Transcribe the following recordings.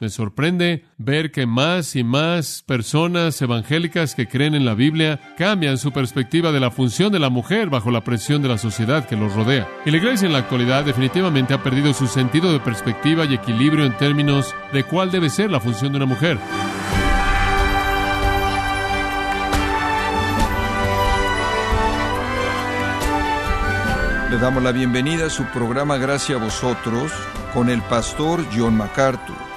Me sorprende ver que más y más personas evangélicas que creen en la Biblia cambian su perspectiva de la función de la mujer bajo la presión de la sociedad que los rodea. Y la iglesia en la actualidad definitivamente ha perdido su sentido de perspectiva y equilibrio en términos de cuál debe ser la función de una mujer. Le damos la bienvenida a su programa Gracias a vosotros con el pastor John MacArthur.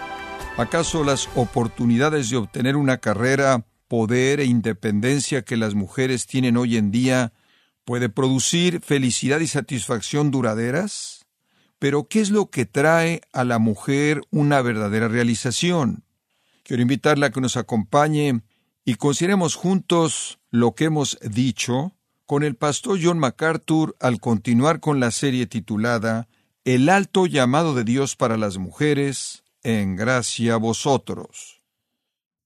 ¿Acaso las oportunidades de obtener una carrera, poder e independencia que las mujeres tienen hoy en día puede producir felicidad y satisfacción duraderas? Pero ¿qué es lo que trae a la mujer una verdadera realización? Quiero invitarla a que nos acompañe y consideremos juntos lo que hemos dicho con el pastor John MacArthur al continuar con la serie titulada El alto llamado de Dios para las mujeres, en gracia a vosotros.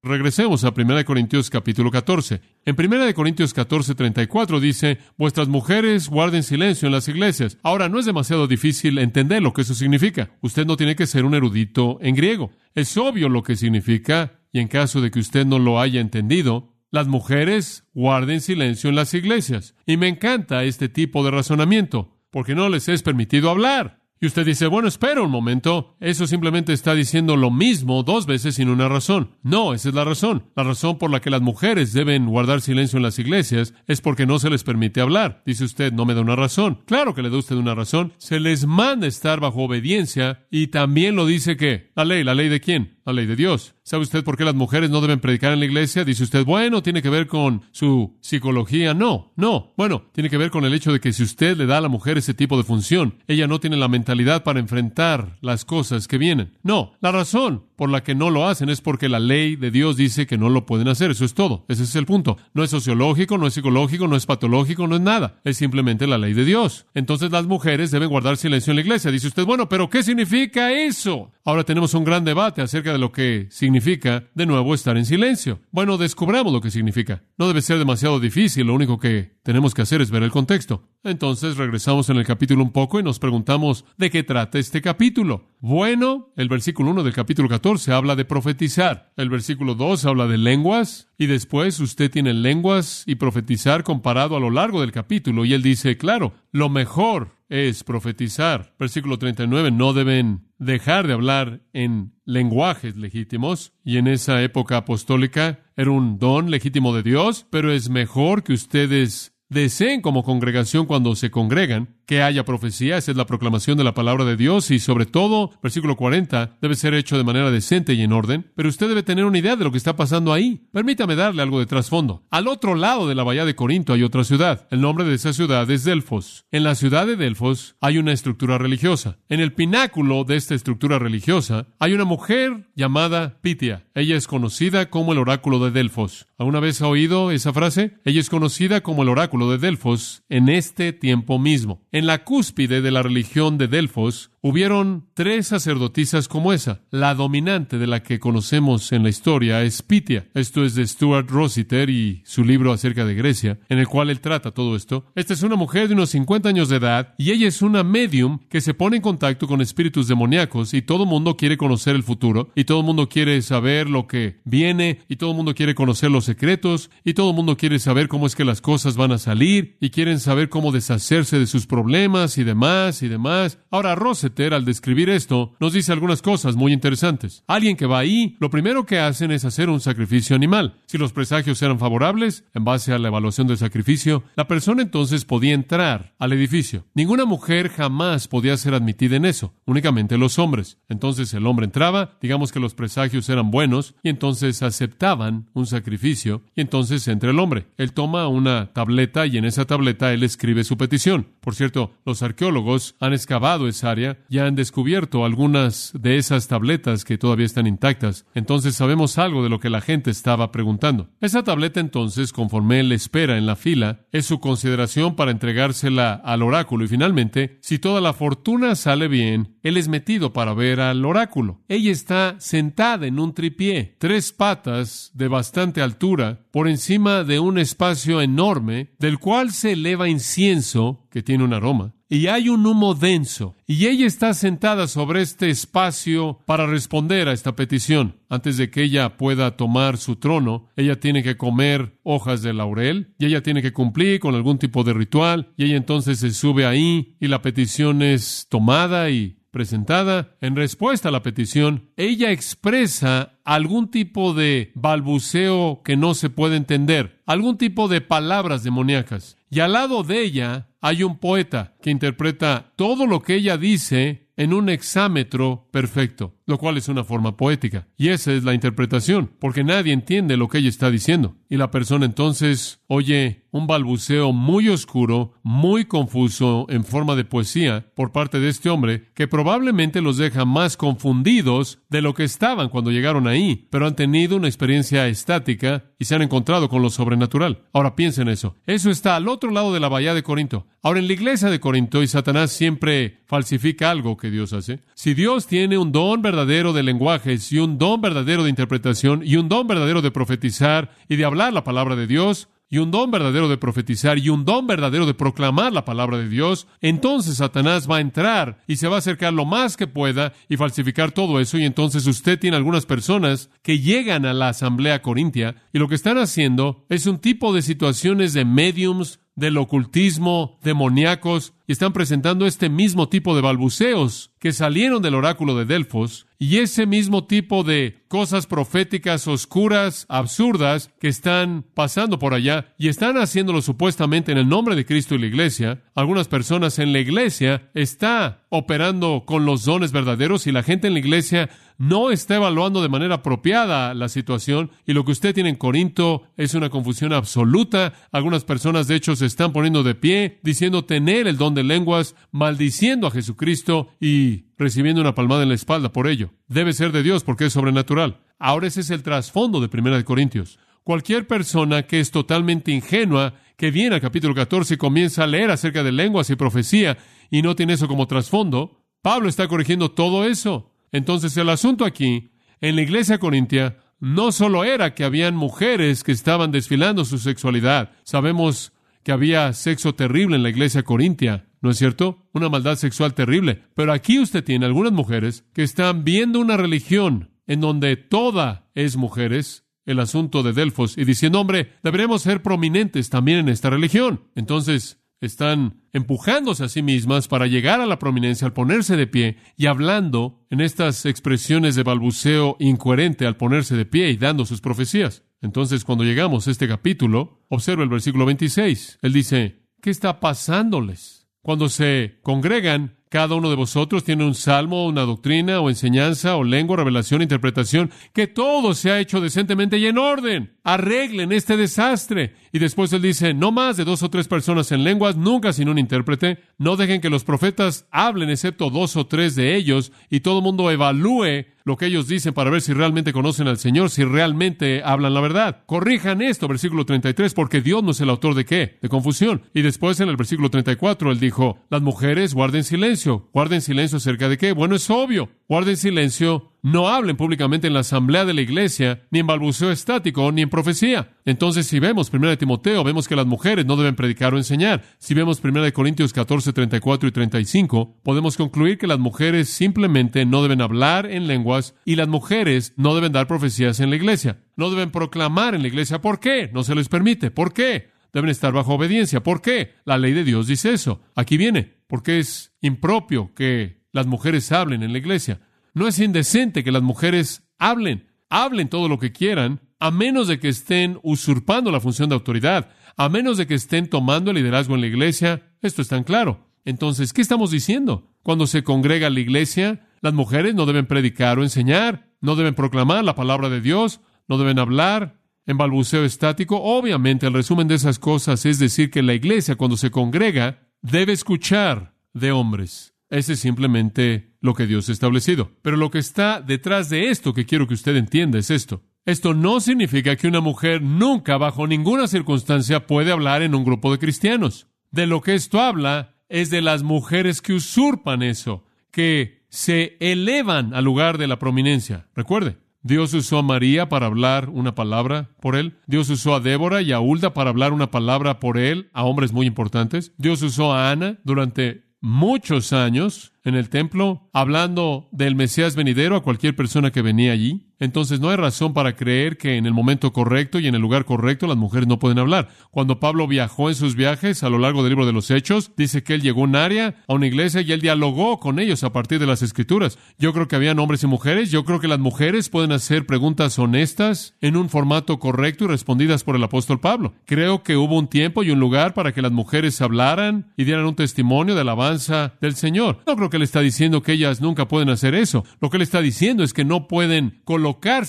Regresemos a 1 Corintios capítulo 14. En 1 Corintios 14, 34 dice, vuestras mujeres guarden silencio en las iglesias. Ahora, no es demasiado difícil entender lo que eso significa. Usted no tiene que ser un erudito en griego. Es obvio lo que significa, y en caso de que usted no lo haya entendido, las mujeres guarden silencio en las iglesias. Y me encanta este tipo de razonamiento, porque no les es permitido hablar. Y usted dice, bueno, espera un momento, eso simplemente está diciendo lo mismo dos veces sin una razón. No, esa es la razón. La razón por la que las mujeres deben guardar silencio en las iglesias es porque no se les permite hablar. Dice usted, no me da una razón. Claro que le da usted una razón. Se les manda estar bajo obediencia y también lo dice que la ley, la ley de quién? La ley de Dios. ¿Sabe usted por qué las mujeres no deben predicar en la iglesia? Dice usted, bueno, tiene que ver con su psicología. No, no. Bueno, tiene que ver con el hecho de que si usted le da a la mujer ese tipo de función, ella no tiene la mentalidad para enfrentar las cosas que vienen. No, la razón por la que no lo hacen es porque la ley de Dios dice que no lo pueden hacer. Eso es todo. Ese es el punto. No es sociológico, no es psicológico, no es patológico, no es nada. Es simplemente la ley de Dios. Entonces las mujeres deben guardar silencio en la iglesia. Dice usted, bueno, pero ¿qué significa eso? Ahora tenemos un gran debate acerca de lo que significa de nuevo estar en silencio. Bueno, descubramos lo que significa. No debe ser demasiado difícil, lo único que tenemos que hacer es ver el contexto. Entonces regresamos en el capítulo un poco y nos preguntamos de qué trata este capítulo. Bueno, el versículo 1 del capítulo 14 habla de profetizar. El versículo 2 habla de lenguas. Y después usted tiene lenguas y profetizar comparado a lo largo del capítulo. Y él dice, claro, lo mejor es profetizar. Versículo 39, no deben dejar de hablar en lenguajes legítimos. Y en esa época apostólica era un don legítimo de Dios, pero es mejor que ustedes deseen como congregación cuando se congregan que haya profecía, esa es la proclamación de la palabra de Dios y sobre todo, versículo 40, debe ser hecho de manera decente y en orden, pero usted debe tener una idea de lo que está pasando ahí. Permítame darle algo de trasfondo. Al otro lado de la bahía de Corinto hay otra ciudad. El nombre de esa ciudad es Delfos. En la ciudad de Delfos hay una estructura religiosa. En el pináculo de esta estructura religiosa hay una mujer llamada Pitia. Ella es conocida como el oráculo de Delfos. ¿Alguna vez ha oído esa frase? Ella es conocida como el oráculo de Delfos en este tiempo mismo. En la cúspide de la religión de Delfos hubieron tres sacerdotisas como esa. La dominante de la que conocemos en la historia es Pitia. Esto es de Stuart Rossiter y su libro acerca de Grecia, en el cual él trata todo esto. Esta es una mujer de unos 50 años de edad y ella es una medium que se pone en contacto con espíritus demoníacos y todo el mundo quiere conocer el futuro y todo el mundo quiere saber lo que viene y todo el mundo quiere conocer los secretos y todo el mundo quiere saber cómo es que las cosas van a salir y quieren saber cómo deshacerse de sus problemas y demás y demás. Ahora Rossiter al describir esto nos dice algunas cosas muy interesantes. Alguien que va ahí, lo primero que hacen es hacer un sacrificio animal. Si los presagios eran favorables, en base a la evaluación del sacrificio, la persona entonces podía entrar al edificio. Ninguna mujer jamás podía ser admitida en eso, únicamente los hombres. Entonces el hombre entraba, digamos que los presagios eran buenos, y entonces aceptaban un sacrificio, y entonces entra el hombre. Él toma una tableta y en esa tableta él escribe su petición. Por cierto, los arqueólogos han excavado esa área y han descubierto algunas de esas tabletas que todavía están intactas. Entonces sabemos algo de lo que la gente estaba preguntando. Esa tableta entonces, conforme él espera en la fila, es su consideración para entregársela al oráculo y finalmente, si toda la fortuna sale bien, él es metido para ver al oráculo. Ella está sentada en un tripié, tres patas de bastante altura, por encima de un espacio enorme del cual se eleva incienso que tiene un aroma. Y hay un humo denso, y ella está sentada sobre este espacio para responder a esta petición. Antes de que ella pueda tomar su trono, ella tiene que comer hojas de laurel, y ella tiene que cumplir con algún tipo de ritual, y ella entonces se sube ahí, y la petición es tomada y presentada, en respuesta a la petición, ella expresa algún tipo de balbuceo que no se puede entender, algún tipo de palabras demoníacas. Y al lado de ella hay un poeta que interpreta todo lo que ella dice en un exámetro perfecto, lo cual es una forma poética. Y esa es la interpretación, porque nadie entiende lo que ella está diciendo. Y la persona entonces oye un balbuceo muy oscuro, muy confuso, en forma de poesía, por parte de este hombre, que probablemente los deja más confundidos de lo que estaban cuando llegaron ahí, pero han tenido una experiencia estática y se han encontrado con lo sobrenatural. Ahora piensen eso. Eso está al otro lado de la bahía de Corinto. Ahora en la iglesia de Corinto, y Satanás siempre falsifica algo que Dios hace, si Dios tiene un don verdadero de lenguajes y un don verdadero de interpretación y un don verdadero de profetizar y de hablar la palabra de Dios, y un don verdadero de profetizar y un don verdadero de proclamar la palabra de Dios, entonces Satanás va a entrar y se va a acercar lo más que pueda y falsificar todo eso y entonces usted tiene algunas personas que llegan a la asamblea corintia y lo que están haciendo es un tipo de situaciones de mediums, del ocultismo, demoníacos, y están presentando este mismo tipo de balbuceos que salieron del oráculo de Delfos, y ese mismo tipo de cosas proféticas oscuras, absurdas, que están pasando por allá, y están haciéndolo supuestamente en el nombre de Cristo y la iglesia. Algunas personas en la iglesia está operando con los dones verdaderos y la gente en la iglesia no está evaluando de manera apropiada la situación y lo que usted tiene en Corinto es una confusión absoluta. Algunas personas de hecho se están poniendo de pie diciendo tener el don de lenguas, maldiciendo a Jesucristo y recibiendo una palmada en la espalda por ello. Debe ser de Dios porque es sobrenatural. Ahora ese es el trasfondo de Primera de Corintios. Cualquier persona que es totalmente ingenua, que viene al capítulo 14 y comienza a leer acerca de lenguas y profecía y no tiene eso como trasfondo, Pablo está corrigiendo todo eso. Entonces el asunto aquí, en la iglesia corintia, no solo era que habían mujeres que estaban desfilando su sexualidad. Sabemos que había sexo terrible en la iglesia corintia, ¿no es cierto? Una maldad sexual terrible. Pero aquí usted tiene algunas mujeres que están viendo una religión en donde toda es mujeres, el asunto de Delfos, y diciendo, hombre, deberemos ser prominentes también en esta religión. Entonces, están empujándose a sí mismas para llegar a la prominencia al ponerse de pie y hablando en estas expresiones de balbuceo incoherente al ponerse de pie y dando sus profecías. Entonces, cuando llegamos a este capítulo, observa el versículo 26. Él dice, ¿qué está pasándoles? Cuando se congregan, cada uno de vosotros tiene un salmo, una doctrina o enseñanza o lengua, revelación, interpretación, que todo se ha hecho decentemente y en orden. Arreglen este desastre. Y después él dice, no más de dos o tres personas en lenguas, nunca sin un intérprete. No dejen que los profetas hablen excepto dos o tres de ellos y todo el mundo evalúe lo que ellos dicen para ver si realmente conocen al Señor, si realmente hablan la verdad. Corrijan esto, versículo 33, porque Dios no es el autor de qué? De confusión. Y después en el versículo 34 él dijo, las mujeres guarden silencio. ¿Guarden silencio acerca de qué? Bueno, es obvio. Guarden silencio no hablen públicamente en la asamblea de la iglesia, ni en balbuceo estático, ni en profecía. Entonces, si vemos 1 de Timoteo, vemos que las mujeres no deben predicar o enseñar. Si vemos 1 de Corintios 14, 34 y 35, podemos concluir que las mujeres simplemente no deben hablar en lenguas y las mujeres no deben dar profecías en la iglesia. No deben proclamar en la iglesia. ¿Por qué? No se les permite. ¿Por qué? Deben estar bajo obediencia. ¿Por qué? La ley de Dios dice eso. Aquí viene. Porque es impropio que las mujeres hablen en la iglesia. No es indecente que las mujeres hablen, hablen todo lo que quieran, a menos de que estén usurpando la función de autoridad, a menos de que estén tomando el liderazgo en la iglesia. Esto es tan claro. Entonces, ¿qué estamos diciendo? Cuando se congrega la iglesia, las mujeres no deben predicar o enseñar, no deben proclamar la palabra de Dios, no deben hablar en balbuceo estático. Obviamente, el resumen de esas cosas es decir que la iglesia, cuando se congrega, debe escuchar de hombres. Ese es simplemente lo que Dios ha establecido. Pero lo que está detrás de esto que quiero que usted entienda es esto. Esto no significa que una mujer nunca, bajo ninguna circunstancia, puede hablar en un grupo de cristianos. De lo que esto habla es de las mujeres que usurpan eso, que se elevan al lugar de la prominencia. Recuerde, Dios usó a María para hablar una palabra por él. Dios usó a Débora y a Hulda para hablar una palabra por él a hombres muy importantes. Dios usó a Ana durante muchos años en el templo, hablando del Mesías venidero a cualquier persona que venía allí. Entonces no hay razón para creer que en el momento correcto y en el lugar correcto las mujeres no pueden hablar. Cuando Pablo viajó en sus viajes a lo largo del libro de los Hechos, dice que él llegó a un área, a una iglesia y él dialogó con ellos a partir de las escrituras. Yo creo que habían hombres y mujeres, yo creo que las mujeres pueden hacer preguntas honestas en un formato correcto y respondidas por el apóstol Pablo. Creo que hubo un tiempo y un lugar para que las mujeres hablaran y dieran un testimonio de alabanza del Señor. No creo que él está diciendo que ellas nunca pueden hacer eso. Lo que él está diciendo es que no pueden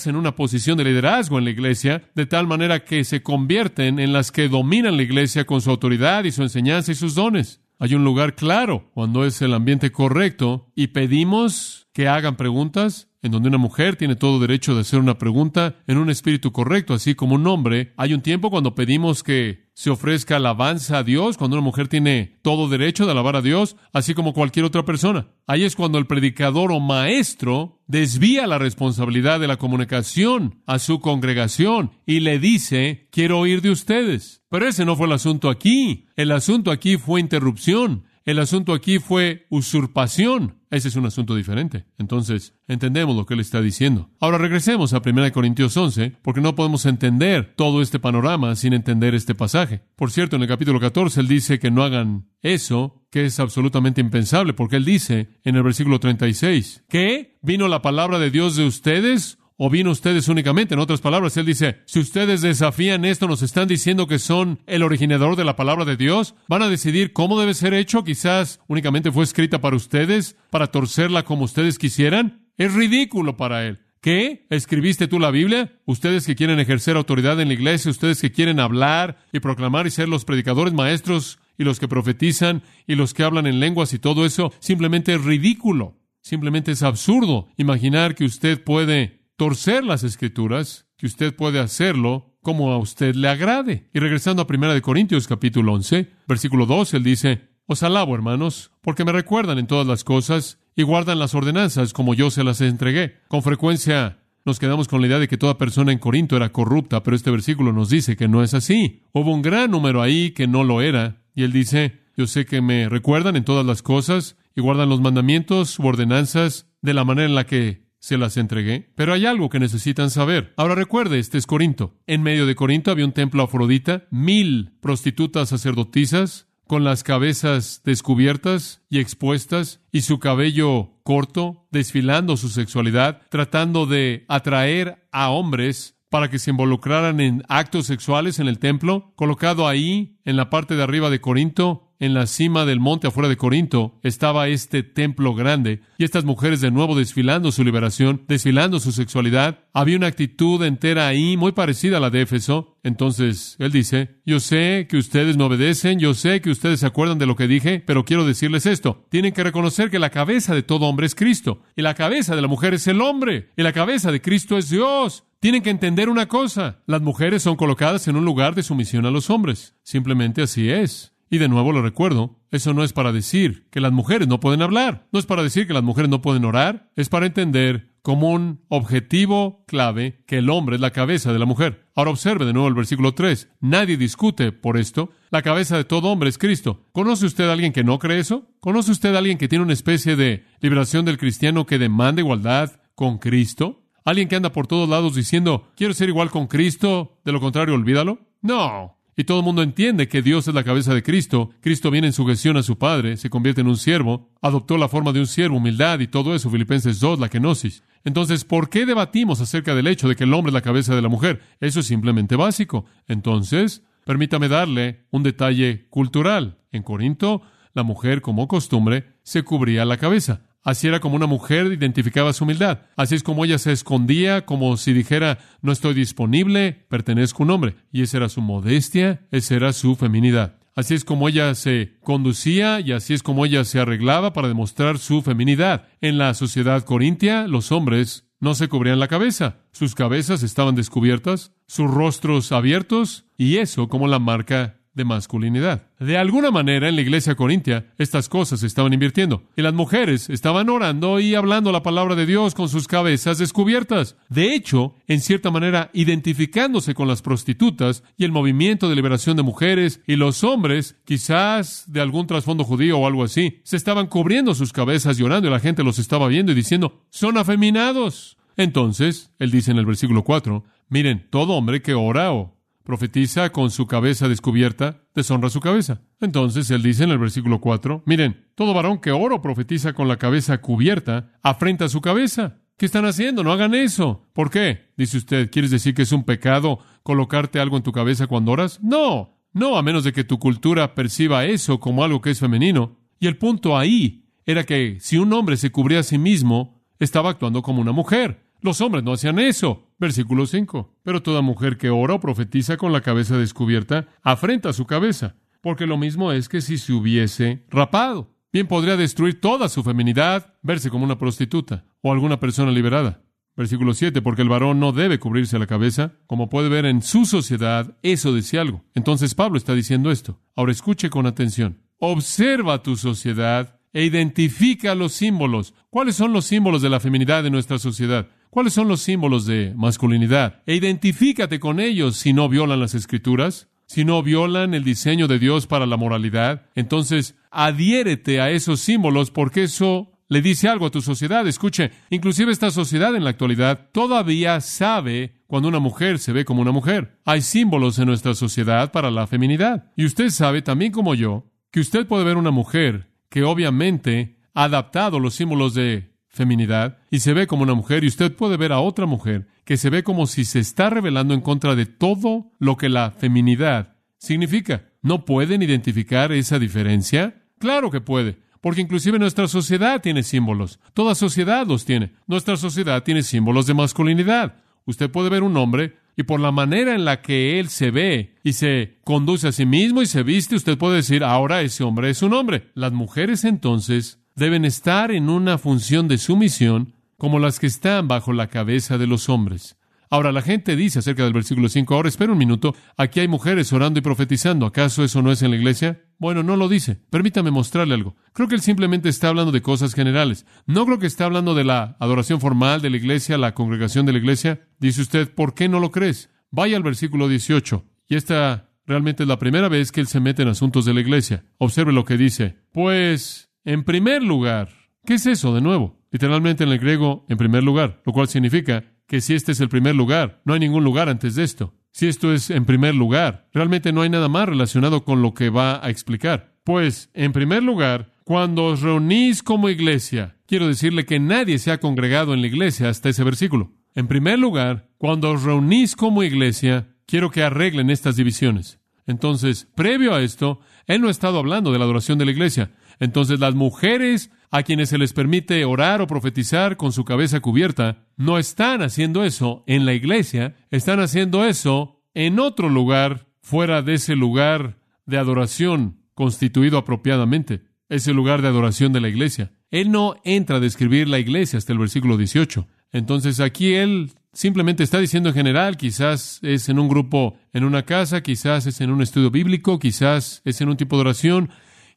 en una posición de liderazgo en la iglesia de tal manera que se convierten en las que dominan la iglesia con su autoridad y su enseñanza y sus dones. Hay un lugar claro cuando es el ambiente correcto y pedimos que hagan preguntas en donde una mujer tiene todo derecho de hacer una pregunta en un espíritu correcto, así como un hombre. Hay un tiempo cuando pedimos que se ofrezca alabanza a Dios, cuando una mujer tiene todo derecho de alabar a Dios, así como cualquier otra persona. Ahí es cuando el predicador o maestro desvía la responsabilidad de la comunicación a su congregación y le dice, quiero oír de ustedes. Pero ese no fue el asunto aquí. El asunto aquí fue interrupción. El asunto aquí fue usurpación. Ese es un asunto diferente. Entonces, entendemos lo que él está diciendo. Ahora regresemos a 1 Corintios 11, porque no podemos entender todo este panorama sin entender este pasaje. Por cierto, en el capítulo 14 él dice que no hagan eso, que es absolutamente impensable, porque él dice en el versículo 36, ¿qué? ¿Vino la palabra de Dios de ustedes ¿O vino ustedes únicamente? En otras palabras, él dice, si ustedes desafían esto, nos están diciendo que son el originador de la palabra de Dios, van a decidir cómo debe ser hecho, quizás únicamente fue escrita para ustedes, para torcerla como ustedes quisieran. Es ridículo para él. ¿Qué? ¿Escribiste tú la Biblia? Ustedes que quieren ejercer autoridad en la iglesia, ustedes que quieren hablar y proclamar y ser los predicadores maestros y los que profetizan y los que hablan en lenguas y todo eso, simplemente es ridículo. Simplemente es absurdo imaginar que usted puede torcer las escrituras, que usted puede hacerlo como a usted le agrade. Y regresando a 1 Corintios capítulo 11, versículo 2, él dice, Os alabo, hermanos, porque me recuerdan en todas las cosas y guardan las ordenanzas como yo se las entregué. Con frecuencia nos quedamos con la idea de que toda persona en Corinto era corrupta, pero este versículo nos dice que no es así. Hubo un gran número ahí que no lo era, y él dice, yo sé que me recuerdan en todas las cosas y guardan los mandamientos u ordenanzas de la manera en la que se las entregué. Pero hay algo que necesitan saber. Ahora recuerde, este es Corinto. En medio de Corinto había un templo afrodita, mil prostitutas sacerdotisas, con las cabezas descubiertas y expuestas, y su cabello corto, desfilando su sexualidad, tratando de atraer a hombres para que se involucraran en actos sexuales en el templo, colocado ahí, en la parte de arriba de Corinto, en la cima del monte afuera de Corinto estaba este templo grande y estas mujeres de nuevo desfilando su liberación, desfilando su sexualidad. Había una actitud entera ahí muy parecida a la de Éfeso. Entonces él dice, yo sé que ustedes me obedecen, yo sé que ustedes se acuerdan de lo que dije, pero quiero decirles esto. Tienen que reconocer que la cabeza de todo hombre es Cristo y la cabeza de la mujer es el hombre y la cabeza de Cristo es Dios. Tienen que entender una cosa, las mujeres son colocadas en un lugar de sumisión a los hombres. Simplemente así es. Y de nuevo lo recuerdo, eso no es para decir que las mujeres no pueden hablar, no es para decir que las mujeres no pueden orar, es para entender como un objetivo clave que el hombre es la cabeza de la mujer. Ahora observe de nuevo el versículo 3. Nadie discute por esto. La cabeza de todo hombre es Cristo. ¿Conoce usted a alguien que no cree eso? ¿Conoce usted a alguien que tiene una especie de liberación del cristiano que demanda igualdad con Cristo? ¿Alguien que anda por todos lados diciendo, quiero ser igual con Cristo, de lo contrario olvídalo? No, y todo el mundo entiende que Dios es la cabeza de Cristo. Cristo viene en sujeción a su Padre, se convierte en un siervo, adoptó la forma de un siervo, humildad y todo eso, Filipenses 2, la kenosis. Entonces, ¿por qué debatimos acerca del hecho de que el hombre es la cabeza de la mujer? Eso es simplemente básico. Entonces, permítame darle un detalle cultural. En Corinto, la mujer, como costumbre, se cubría la cabeza. Así era como una mujer identificaba su humildad. Así es como ella se escondía, como si dijera, no estoy disponible, pertenezco a un hombre. Y esa era su modestia, esa era su feminidad. Así es como ella se conducía y así es como ella se arreglaba para demostrar su feminidad. En la sociedad corintia, los hombres no se cubrían la cabeza. Sus cabezas estaban descubiertas, sus rostros abiertos, y eso como la marca de masculinidad. De alguna manera, en la iglesia corintia, estas cosas se estaban invirtiendo. Y las mujeres estaban orando y hablando la palabra de Dios con sus cabezas descubiertas. De hecho, en cierta manera, identificándose con las prostitutas y el movimiento de liberación de mujeres y los hombres, quizás de algún trasfondo judío o algo así, se estaban cubriendo sus cabezas llorando y la gente los estaba viendo y diciendo, son afeminados. Entonces, él dice en el versículo 4, miren, todo hombre que ora o profetiza con su cabeza descubierta, deshonra su cabeza. Entonces él dice en el versículo 4, miren, todo varón que ora o profetiza con la cabeza cubierta, afrenta su cabeza. ¿Qué están haciendo? No hagan eso. ¿Por qué? Dice usted, ¿quieres decir que es un pecado colocarte algo en tu cabeza cuando oras? No, no, a menos de que tu cultura perciba eso como algo que es femenino. Y el punto ahí era que si un hombre se cubría a sí mismo, estaba actuando como una mujer. Los hombres no hacían eso. Versículo 5. Pero toda mujer que ora o profetiza con la cabeza descubierta afrenta su cabeza, porque lo mismo es que si se hubiese rapado. Bien podría destruir toda su feminidad, verse como una prostituta o alguna persona liberada. Versículo 7, porque el varón no debe cubrirse la cabeza. Como puede ver en su sociedad, eso decía algo. Entonces Pablo está diciendo esto. Ahora escuche con atención. Observa tu sociedad e identifica los símbolos. ¿Cuáles son los símbolos de la feminidad de nuestra sociedad? ¿Cuáles son los símbolos de masculinidad? E identifícate con ellos si no violan las escrituras, si no violan el diseño de Dios para la moralidad. Entonces, adhiérete a esos símbolos porque eso le dice algo a tu sociedad. Escuche, inclusive esta sociedad en la actualidad todavía sabe cuando una mujer se ve como una mujer. Hay símbolos en nuestra sociedad para la feminidad. Y usted sabe, también como yo, que usted puede ver una mujer que obviamente ha adaptado los símbolos de feminidad y se ve como una mujer y usted puede ver a otra mujer que se ve como si se está revelando en contra de todo lo que la feminidad significa. ¿No pueden identificar esa diferencia? Claro que puede, porque inclusive nuestra sociedad tiene símbolos. Toda sociedad los tiene. Nuestra sociedad tiene símbolos de masculinidad. Usted puede ver un hombre y por la manera en la que él se ve y se conduce a sí mismo y se viste, usted puede decir, ahora ese hombre es un hombre. Las mujeres entonces deben estar en una función de sumisión como las que están bajo la cabeza de los hombres. Ahora, la gente dice acerca del versículo 5, ahora espera un minuto, aquí hay mujeres orando y profetizando, ¿acaso eso no es en la iglesia? Bueno, no lo dice. Permítame mostrarle algo. Creo que él simplemente está hablando de cosas generales. No creo que esté hablando de la adoración formal de la iglesia, la congregación de la iglesia. Dice usted, ¿por qué no lo crees? Vaya al versículo 18. Y esta realmente es la primera vez que él se mete en asuntos de la iglesia. Observe lo que dice. Pues en primer lugar, ¿qué es eso de nuevo? Literalmente en el griego, en primer lugar, lo cual significa que si este es el primer lugar, no hay ningún lugar antes de esto. Si esto es en primer lugar, realmente no hay nada más relacionado con lo que va a explicar. Pues, en primer lugar, cuando os reunís como iglesia, quiero decirle que nadie se ha congregado en la iglesia hasta ese versículo. En primer lugar, cuando os reunís como iglesia, quiero que arreglen estas divisiones. Entonces, previo a esto, él no ha estado hablando de la adoración de la iglesia. Entonces las mujeres a quienes se les permite orar o profetizar con su cabeza cubierta, no están haciendo eso en la iglesia, están haciendo eso en otro lugar fuera de ese lugar de adoración constituido apropiadamente, ese lugar de adoración de la iglesia. Él no entra a describir la iglesia hasta el versículo 18. Entonces aquí él simplemente está diciendo en general, quizás es en un grupo, en una casa, quizás es en un estudio bíblico, quizás es en un tipo de oración,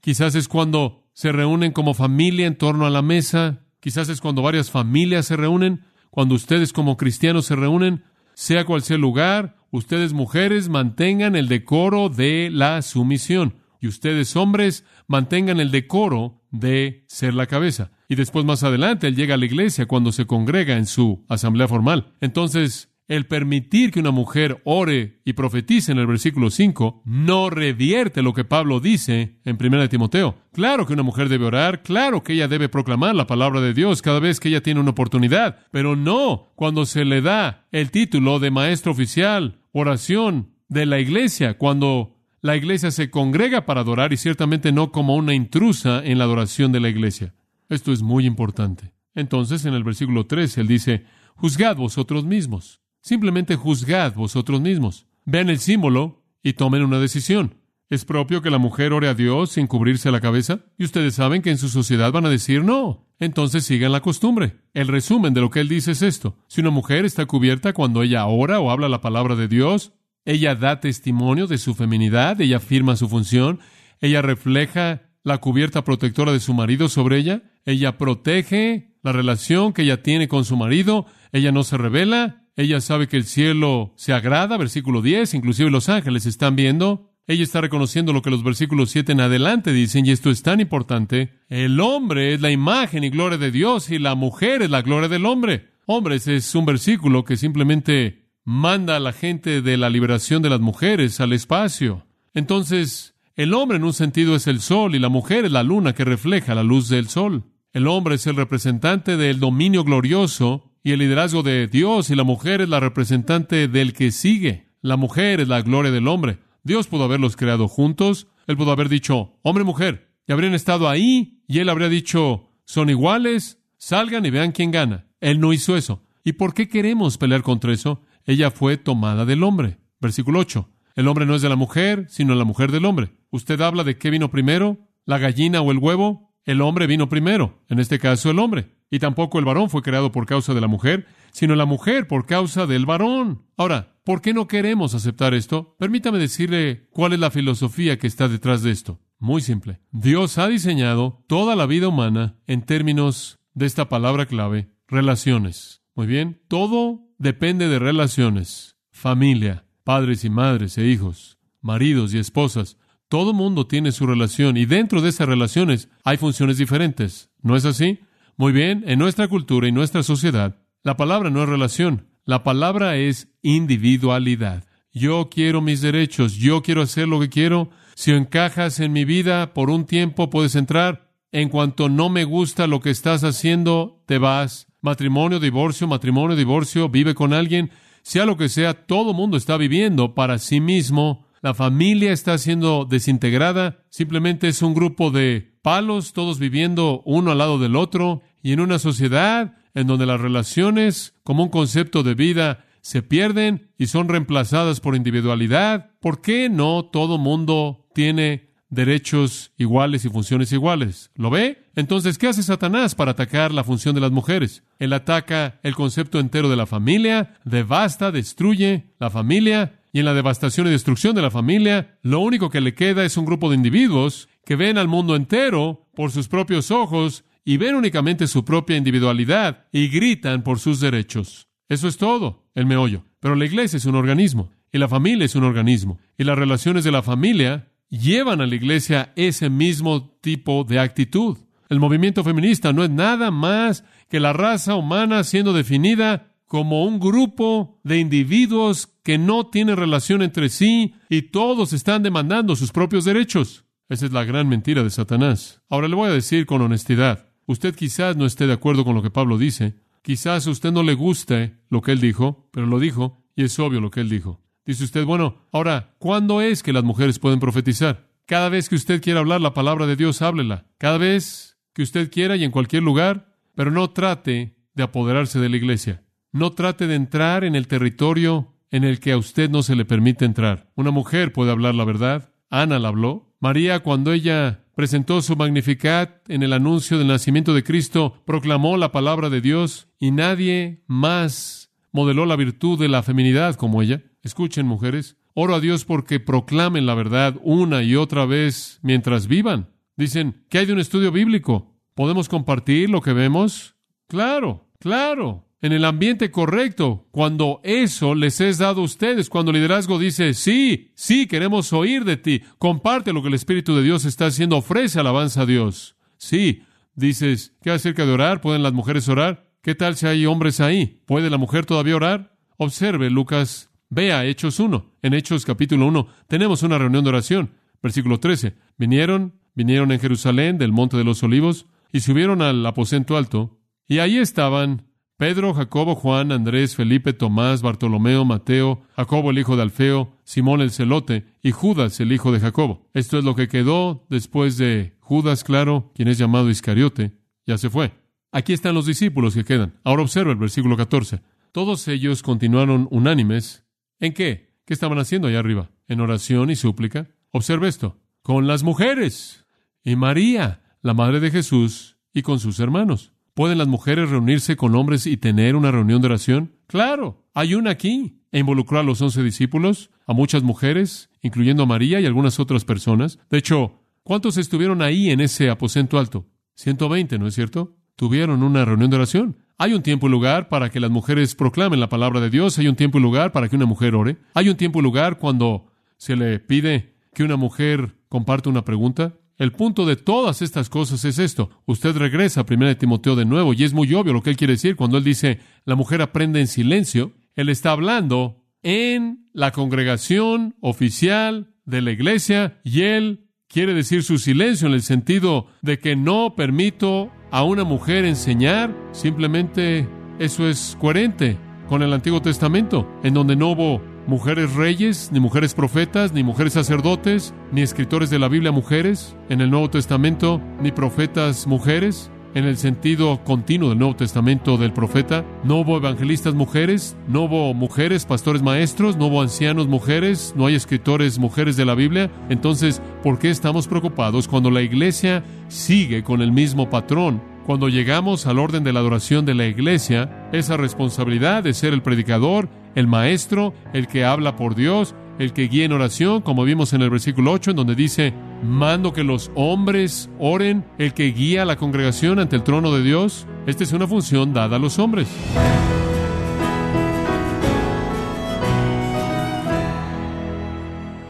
Quizás es cuando se reúnen como familia en torno a la mesa. Quizás es cuando varias familias se reúnen. Cuando ustedes como cristianos se reúnen, sea cual sea el lugar, ustedes mujeres mantengan el decoro de la sumisión. Y ustedes hombres mantengan el decoro de ser la cabeza. Y después más adelante él llega a la iglesia cuando se congrega en su asamblea formal. Entonces, el permitir que una mujer ore y profetice en el versículo 5 no revierte lo que Pablo dice en 1 Timoteo. Claro que una mujer debe orar, claro que ella debe proclamar la palabra de Dios cada vez que ella tiene una oportunidad, pero no cuando se le da el título de maestro oficial, oración de la iglesia, cuando la iglesia se congrega para adorar y ciertamente no como una intrusa en la adoración de la iglesia. Esto es muy importante. Entonces, en el versículo 3, él dice, juzgad vosotros mismos Simplemente juzgad vosotros mismos. Vean el símbolo y tomen una decisión. ¿Es propio que la mujer ore a Dios sin cubrirse la cabeza? Y ustedes saben que en su sociedad van a decir no. Entonces sigan la costumbre. El resumen de lo que él dice es esto. Si una mujer está cubierta cuando ella ora o habla la palabra de Dios, ella da testimonio de su feminidad, ella afirma su función, ella refleja la cubierta protectora de su marido sobre ella, ella protege la relación que ella tiene con su marido, ella no se revela, ella sabe que el cielo se agrada, versículo 10, inclusive los ángeles están viendo, ella está reconociendo lo que los versículos 7 en adelante dicen, y esto es tan importante, el hombre es la imagen y gloria de Dios y la mujer es la gloria del hombre. Hombres es un versículo que simplemente manda a la gente de la liberación de las mujeres al espacio. Entonces, el hombre en un sentido es el sol y la mujer es la luna que refleja la luz del sol. El hombre es el representante del dominio glorioso y el liderazgo de Dios y la mujer es la representante del que sigue. La mujer es la gloria del hombre. Dios pudo haberlos creado juntos. Él pudo haber dicho, hombre mujer, y habrían estado ahí y él habría dicho, son iguales, salgan y vean quién gana. Él no hizo eso. ¿Y por qué queremos pelear contra eso? Ella fue tomada del hombre. Versículo 8. El hombre no es de la mujer, sino la mujer del hombre. ¿Usted habla de qué vino primero? ¿La gallina o el huevo? El hombre vino primero, en este caso el hombre. Y tampoco el varón fue creado por causa de la mujer, sino la mujer por causa del varón. Ahora, ¿por qué no queremos aceptar esto? Permítame decirle cuál es la filosofía que está detrás de esto. Muy simple. Dios ha diseñado toda la vida humana en términos de esta palabra clave, relaciones. Muy bien, todo depende de relaciones. Familia, padres y madres e hijos, maridos y esposas. Todo mundo tiene su relación y dentro de esas relaciones hay funciones diferentes. ¿No es así? Muy bien, en nuestra cultura y nuestra sociedad, la palabra no es relación, la palabra es individualidad. Yo quiero mis derechos, yo quiero hacer lo que quiero. Si encajas en mi vida por un tiempo, puedes entrar. En cuanto no me gusta lo que estás haciendo, te vas. Matrimonio, divorcio, matrimonio, divorcio, vive con alguien. Sea lo que sea, todo mundo está viviendo para sí mismo. La familia está siendo desintegrada. Simplemente es un grupo de palos, todos viviendo uno al lado del otro. Y en una sociedad en donde las relaciones como un concepto de vida se pierden y son reemplazadas por individualidad, ¿por qué no todo mundo tiene derechos iguales y funciones iguales. ¿Lo ve? Entonces, ¿qué hace Satanás para atacar la función de las mujeres? Él ataca el concepto entero de la familia, devasta, destruye la familia, y en la devastación y destrucción de la familia, lo único que le queda es un grupo de individuos que ven al mundo entero por sus propios ojos y ven únicamente su propia individualidad y gritan por sus derechos. Eso es todo, el meollo. Pero la iglesia es un organismo, y la familia es un organismo, y las relaciones de la familia llevan a la iglesia ese mismo tipo de actitud. El movimiento feminista no es nada más que la raza humana siendo definida como un grupo de individuos que no tienen relación entre sí y todos están demandando sus propios derechos. Esa es la gran mentira de Satanás. Ahora le voy a decir con honestidad, usted quizás no esté de acuerdo con lo que Pablo dice, quizás a usted no le guste lo que él dijo, pero lo dijo y es obvio lo que él dijo. Dice usted, bueno, ahora, ¿cuándo es que las mujeres pueden profetizar? Cada vez que usted quiera hablar la palabra de Dios, háblela. Cada vez que usted quiera y en cualquier lugar, pero no trate de apoderarse de la iglesia. No trate de entrar en el territorio en el que a usted no se le permite entrar. Una mujer puede hablar la verdad. Ana la habló. María, cuando ella presentó su Magnificat en el anuncio del nacimiento de Cristo, proclamó la palabra de Dios y nadie más modeló la virtud de la feminidad como ella. Escuchen, mujeres, oro a Dios porque proclamen la verdad una y otra vez mientras vivan. Dicen, ¿qué hay de un estudio bíblico? ¿Podemos compartir lo que vemos? Claro, claro. En el ambiente correcto, cuando eso les es dado a ustedes, cuando el liderazgo dice, sí, sí, queremos oír de ti, comparte lo que el Espíritu de Dios está haciendo, ofrece alabanza a Dios. Sí, dices, ¿qué acerca de orar? ¿Pueden las mujeres orar? ¿Qué tal si hay hombres ahí? ¿Puede la mujer todavía orar? Observe Lucas Vea Hechos 1. En Hechos capítulo 1 tenemos una reunión de oración. Versículo 13. Vinieron, vinieron en Jerusalén del Monte de los Olivos y subieron al aposento alto. Y ahí estaban Pedro, Jacobo, Juan, Andrés, Felipe, Tomás, Bartolomeo, Mateo, Jacobo el hijo de Alfeo, Simón el celote y Judas el hijo de Jacobo. Esto es lo que quedó después de Judas, claro, quien es llamado Iscariote, ya se fue. Aquí están los discípulos que quedan. Ahora observa el versículo 14. Todos ellos continuaron unánimes ¿En qué? ¿Qué estaban haciendo allá arriba? En oración y súplica. Observe esto. Con las mujeres. Y María, la madre de Jesús, y con sus hermanos. ¿Pueden las mujeres reunirse con hombres y tener una reunión de oración? Claro, hay una aquí. E involucró a los once discípulos. a muchas mujeres, incluyendo a María y algunas otras personas. De hecho, ¿cuántos estuvieron ahí en ese aposento alto? 120, ¿no es cierto? Tuvieron una reunión de oración. Hay un tiempo y lugar para que las mujeres proclamen la palabra de Dios, hay un tiempo y lugar para que una mujer ore, hay un tiempo y lugar cuando se le pide que una mujer comparte una pregunta. El punto de todas estas cosas es esto. Usted regresa a 1 Timoteo de nuevo y es muy obvio lo que él quiere decir cuando él dice la mujer aprende en silencio. Él está hablando en la congregación oficial de la iglesia y él quiere decir su silencio en el sentido de que no permito a una mujer enseñar, simplemente eso es coherente con el Antiguo Testamento, en donde no hubo mujeres reyes, ni mujeres profetas, ni mujeres sacerdotes, ni escritores de la Biblia mujeres, en el Nuevo Testamento, ni profetas mujeres, en el sentido continuo del Nuevo Testamento del profeta. No hubo evangelistas mujeres, no hubo mujeres, pastores maestros, no hubo ancianos mujeres, no hay escritores mujeres de la Biblia. Entonces, ¿por qué estamos preocupados cuando la iglesia sigue con el mismo patrón? Cuando llegamos al orden de la adoración de la iglesia, esa responsabilidad de ser el predicador, el maestro, el que habla por Dios, el que guía en oración, como vimos en el versículo 8, en donde dice, mando que los hombres oren, el que guía a la congregación ante el trono de Dios. Esta es una función dada a los hombres.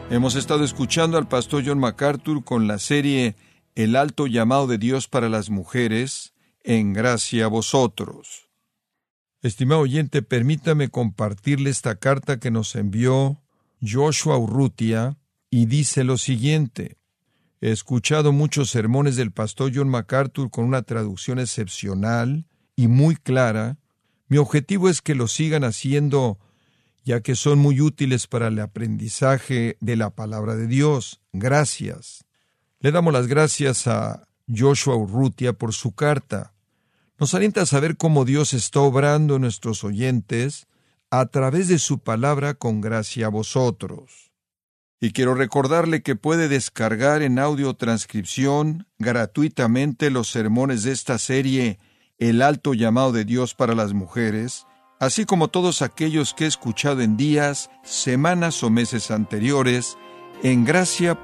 Hemos estado escuchando al pastor John MacArthur con la serie El alto llamado de Dios para las mujeres, en gracia a vosotros. Estimado oyente, permítame compartirle esta carta que nos envió Joshua Urrutia y dice lo siguiente. He escuchado muchos sermones del pastor John MacArthur con una traducción excepcional y muy clara. Mi objetivo es que lo sigan haciendo ya que son muy útiles para el aprendizaje de la palabra de Dios. Gracias. Le damos las gracias a Joshua Urrutia por su carta. Nos alienta a saber cómo Dios está obrando nuestros oyentes a través de su palabra con gracia a vosotros. Y quiero recordarle que puede descargar en audio transcripción gratuitamente los sermones de esta serie El alto llamado de Dios para las mujeres, así como todos aquellos que he escuchado en días, semanas o meses anteriores en gracia.org.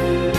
Thank you.